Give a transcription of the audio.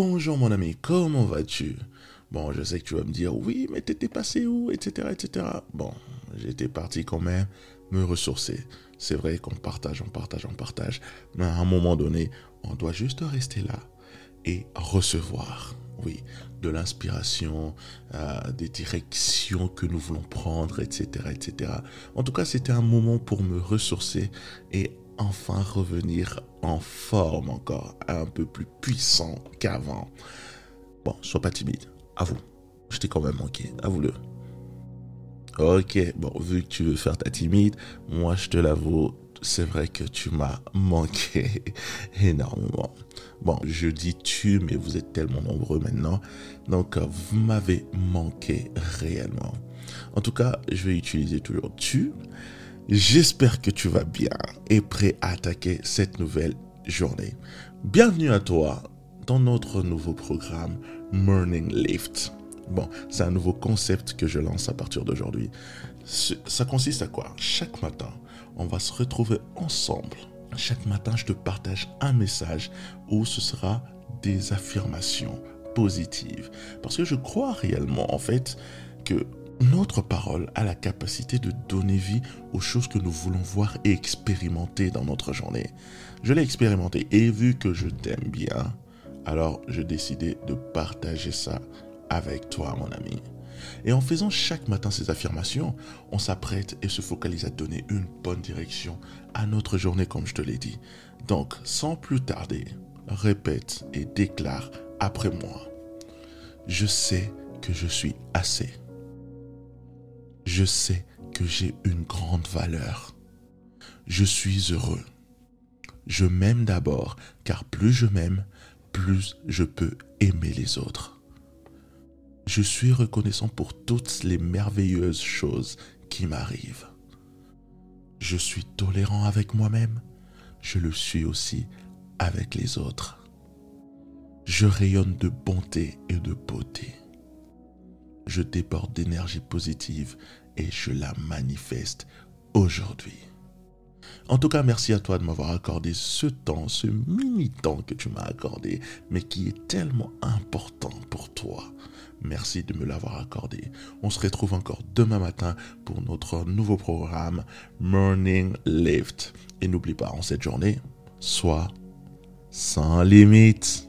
Bonjour mon ami, comment vas-tu? Bon, je sais que tu vas me dire, oui, mais t'étais passé où, etc., etc. Bon, j'étais parti quand même me ressourcer. C'est vrai qu'on partage, on partage, on partage, mais à un moment donné, on doit juste rester là et recevoir, oui, de l'inspiration, euh, des directions que nous voulons prendre, etc., etc. En tout cas, c'était un moment pour me ressourcer et enfin revenir en forme encore, un peu plus puissant qu'avant. Bon, sois pas timide, avoue. Je t'ai quand même manqué, avoue-le. Ok, bon, vu que tu veux faire ta timide, moi je te l'avoue, c'est vrai que tu m'as manqué énormément. Bon, je dis tu, mais vous êtes tellement nombreux maintenant. Donc, vous m'avez manqué réellement. En tout cas, je vais utiliser toujours tu J'espère que tu vas bien et prêt à attaquer cette nouvelle journée. Bienvenue à toi dans notre nouveau programme Morning Lift. Bon, c'est un nouveau concept que je lance à partir d'aujourd'hui. Ça consiste à quoi? Chaque matin, on va se retrouver ensemble. Chaque matin, je te partage un message où ce sera des affirmations positives. Parce que je crois réellement, en fait, que notre parole a la capacité de donner vie aux choses que nous voulons voir et expérimenter dans notre journée. Je l'ai expérimenté et vu que je t'aime bien, alors j'ai décidé de partager ça avec toi, mon ami. Et en faisant chaque matin ces affirmations, on s'apprête et se focalise à donner une bonne direction à notre journée, comme je te l'ai dit. Donc, sans plus tarder, répète et déclare après moi. Je sais que je suis assez je sais que j'ai une grande valeur. Je suis heureux. Je m'aime d'abord, car plus je m'aime, plus je peux aimer les autres. Je suis reconnaissant pour toutes les merveilleuses choses qui m'arrivent. Je suis tolérant avec moi-même, je le suis aussi avec les autres. Je rayonne de bonté et de beauté je déborde d'énergie positive et je la manifeste aujourd'hui. En tout cas, merci à toi de m'avoir accordé ce temps, ce mini temps que tu m'as accordé, mais qui est tellement important pour toi. Merci de me l'avoir accordé. On se retrouve encore demain matin pour notre nouveau programme Morning Lift. Et n'oublie pas, en cette journée, sois sans limite.